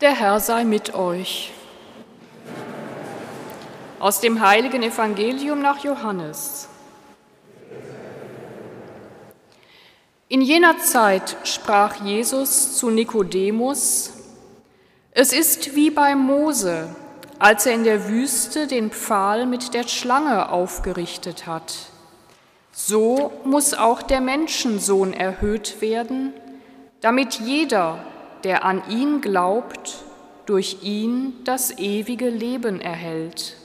Der Herr sei mit euch. Aus dem heiligen Evangelium nach Johannes. In jener Zeit sprach Jesus zu Nikodemus, es ist wie bei Mose, als er in der Wüste den Pfahl mit der Schlange aufgerichtet hat. So muss auch der Menschensohn erhöht werden, damit jeder, der an ihn glaubt, durch ihn das ewige Leben erhält.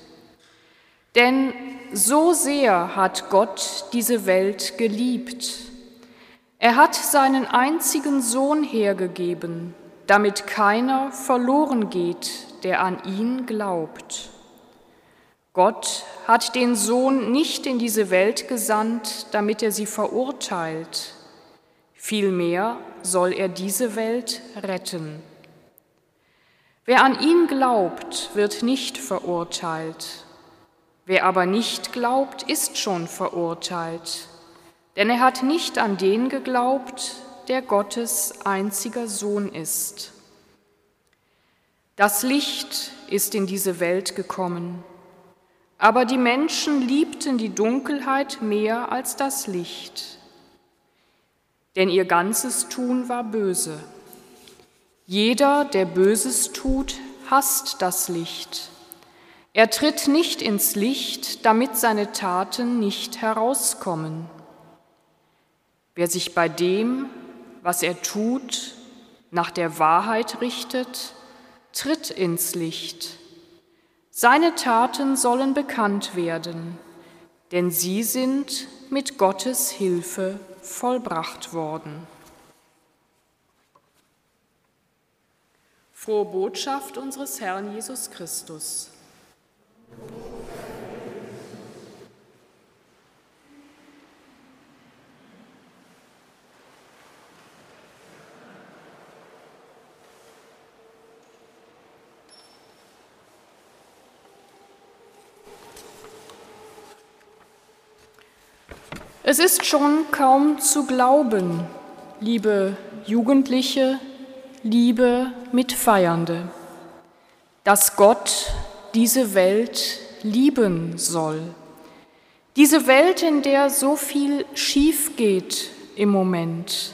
Denn so sehr hat Gott diese Welt geliebt. Er hat seinen einzigen Sohn hergegeben, damit keiner verloren geht, der an ihn glaubt. Gott hat den Sohn nicht in diese Welt gesandt, damit er sie verurteilt, Vielmehr soll er diese Welt retten. Wer an ihn glaubt, wird nicht verurteilt. Wer aber nicht glaubt, ist schon verurteilt, denn er hat nicht an den geglaubt, der Gottes einziger Sohn ist. Das Licht ist in diese Welt gekommen, aber die Menschen liebten die Dunkelheit mehr als das Licht denn ihr ganzes Tun war böse. Jeder, der Böses tut, hasst das Licht. Er tritt nicht ins Licht, damit seine Taten nicht herauskommen. Wer sich bei dem, was er tut, nach der Wahrheit richtet, tritt ins Licht. Seine Taten sollen bekannt werden, denn sie sind mit Gottes Hilfe vollbracht worden. Frohe Botschaft unseres Herrn Jesus Christus. Es ist schon kaum zu glauben, liebe Jugendliche, liebe Mitfeiernde, dass Gott diese Welt lieben soll. Diese Welt, in der so viel schief geht im Moment,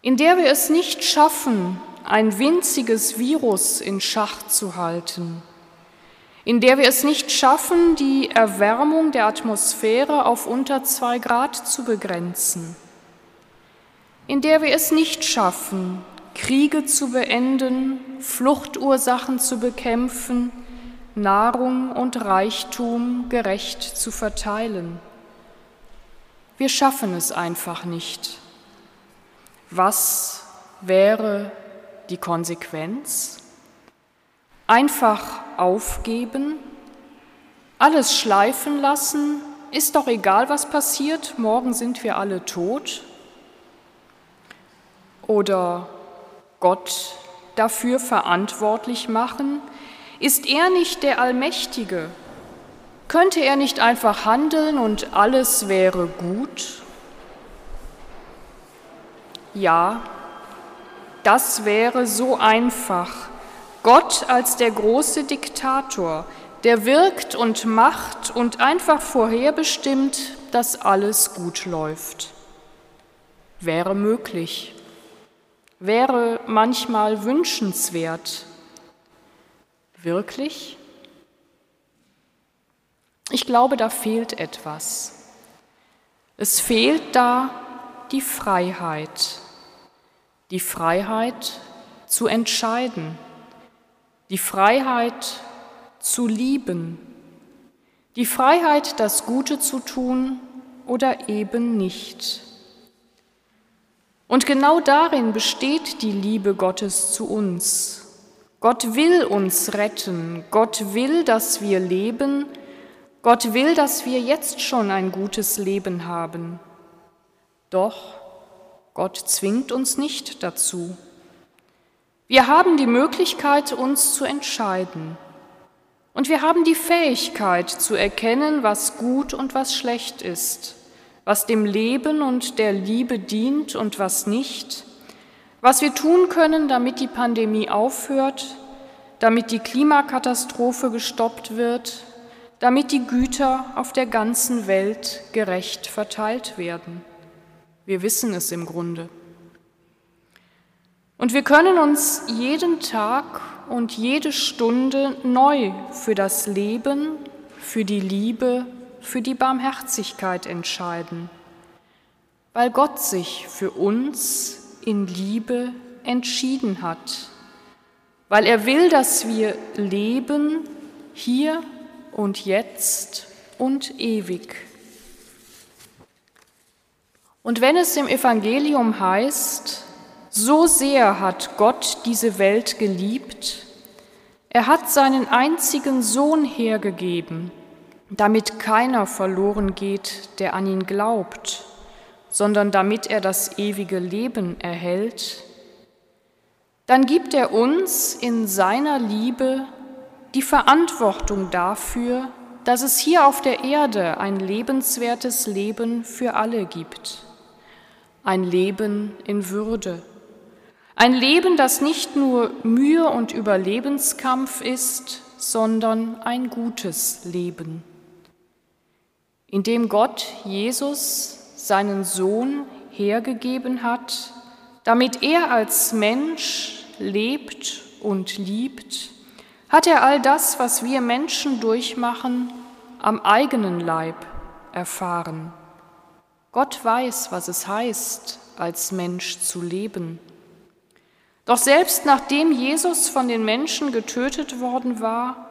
in der wir es nicht schaffen, ein winziges Virus in Schach zu halten, in der wir es nicht schaffen, die Erwärmung der Atmosphäre auf unter zwei Grad zu begrenzen, in der wir es nicht schaffen, Kriege zu beenden, Fluchtursachen zu bekämpfen, Nahrung und Reichtum gerecht zu verteilen. Wir schaffen es einfach nicht. Was wäre die Konsequenz? Einfach aufgeben, alles schleifen lassen, ist doch egal, was passiert, morgen sind wir alle tot? Oder Gott dafür verantwortlich machen? Ist er nicht der Allmächtige? Könnte er nicht einfach handeln und alles wäre gut? Ja, das wäre so einfach Gott als der große Diktator, der wirkt und macht und einfach vorherbestimmt, dass alles gut läuft. Wäre möglich, wäre manchmal wünschenswert. Wirklich? Ich glaube, da fehlt etwas. Es fehlt da die Freiheit, die Freiheit zu entscheiden die Freiheit zu lieben, die Freiheit, das Gute zu tun oder eben nicht. Und genau darin besteht die Liebe Gottes zu uns. Gott will uns retten, Gott will, dass wir leben, Gott will, dass wir jetzt schon ein gutes Leben haben. Doch Gott zwingt uns nicht dazu. Wir haben die Möglichkeit, uns zu entscheiden. Und wir haben die Fähigkeit zu erkennen, was gut und was schlecht ist, was dem Leben und der Liebe dient und was nicht, Was wir tun können, damit die Pandemie aufhört, damit die Klimakatastrophe gestoppt wird, damit die Güter auf der ganzen Welt gerecht verteilt werden. Wir wissen es im Grunde. Und wir können uns jeden Tag und jede Stunde neu für das Leben, für die Liebe, für die Barmherzigkeit entscheiden, weil Gott sich für uns in Liebe entschieden hat, weil er will, dass wir leben hier und jetzt und ewig. Und wenn es im Evangelium heißt, so sehr hat Gott diese Welt geliebt, er hat seinen einzigen Sohn hergegeben, damit keiner verloren geht, der an ihn glaubt, sondern damit er das ewige Leben erhält, dann gibt er uns in seiner Liebe die Verantwortung dafür, dass es hier auf der Erde ein lebenswertes Leben für alle gibt, ein Leben in Würde, ein Leben, das nicht nur Mühe und Überlebenskampf ist, sondern ein gutes Leben, in dem Gott Jesus seinen Sohn hergegeben hat, damit er als Mensch lebt und liebt, hat er all das, was wir Menschen durchmachen, am eigenen Leib erfahren. Gott weiß, was es heißt, als Mensch zu leben. Doch selbst nachdem Jesus von den Menschen getötet worden war,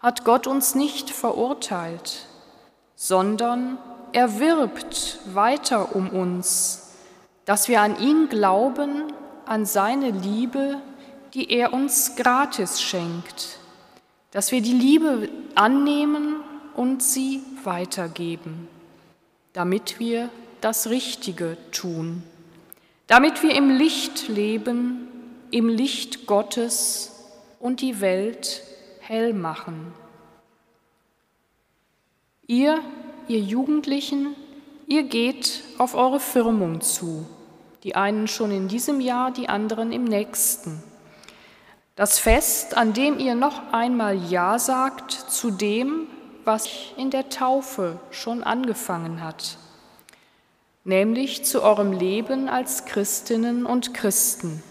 hat Gott uns nicht verurteilt, sondern er wirbt weiter um uns, dass wir an ihn glauben, an seine Liebe, die er uns gratis schenkt, dass wir die Liebe annehmen und sie weitergeben, damit wir das Richtige tun, damit wir im Licht leben, im Licht Gottes und die Welt hell machen. Ihr ihr Jugendlichen, ihr geht auf eure Firmung zu, die einen schon in diesem Jahr, die anderen im nächsten. Das Fest, an dem ihr noch einmal Ja sagt zu dem, was in der Taufe schon angefangen hat, nämlich zu eurem Leben als Christinnen und Christen.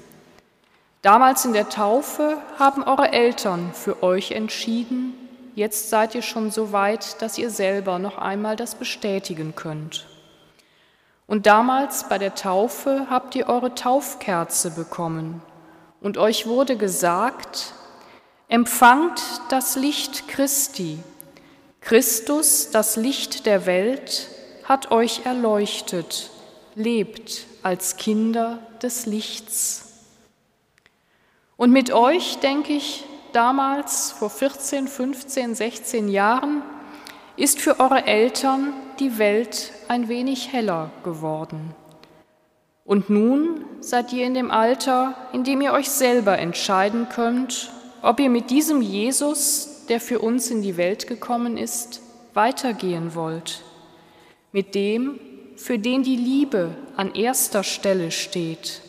Damals in der Taufe haben eure Eltern für euch entschieden, Jetzt seid ihr schon so weit, dass ihr selber noch einmal das bestätigen könnt. Und damals bei der Taufe habt ihr eure Taufkerze bekommen und euch wurde gesagt, empfangt das Licht Christi. Christus, das Licht der Welt, hat euch erleuchtet, lebt als Kinder des Lichts. Und mit euch, denke ich, damals, vor 14, 15, 16 Jahren, ist für eure Eltern die Welt ein wenig heller geworden. Und nun seid ihr in dem Alter, in dem ihr euch selber entscheiden könnt, ob ihr mit diesem Jesus, der für uns in die Welt gekommen ist, weitergehen wollt. Mit dem, für den die Liebe an erster Stelle steht.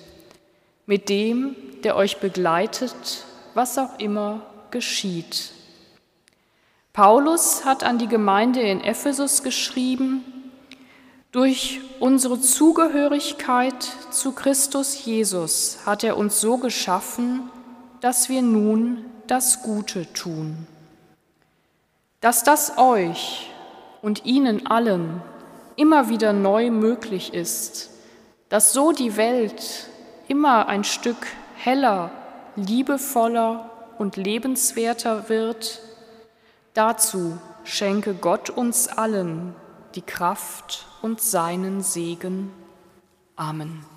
Mit dem, der euch begleitet was auch immer geschieht. Paulus hat an die Gemeinde in Ephesus geschrieben, durch unsere Zugehörigkeit zu Christus Jesus hat er uns so geschaffen, dass wir nun das Gute tun. Dass das euch und ihnen allen immer wieder neu möglich ist, dass so die Welt immer ein Stück heller liebevoller und lebenswerter wird, dazu schenke Gott uns allen die Kraft und seinen Segen. Amen.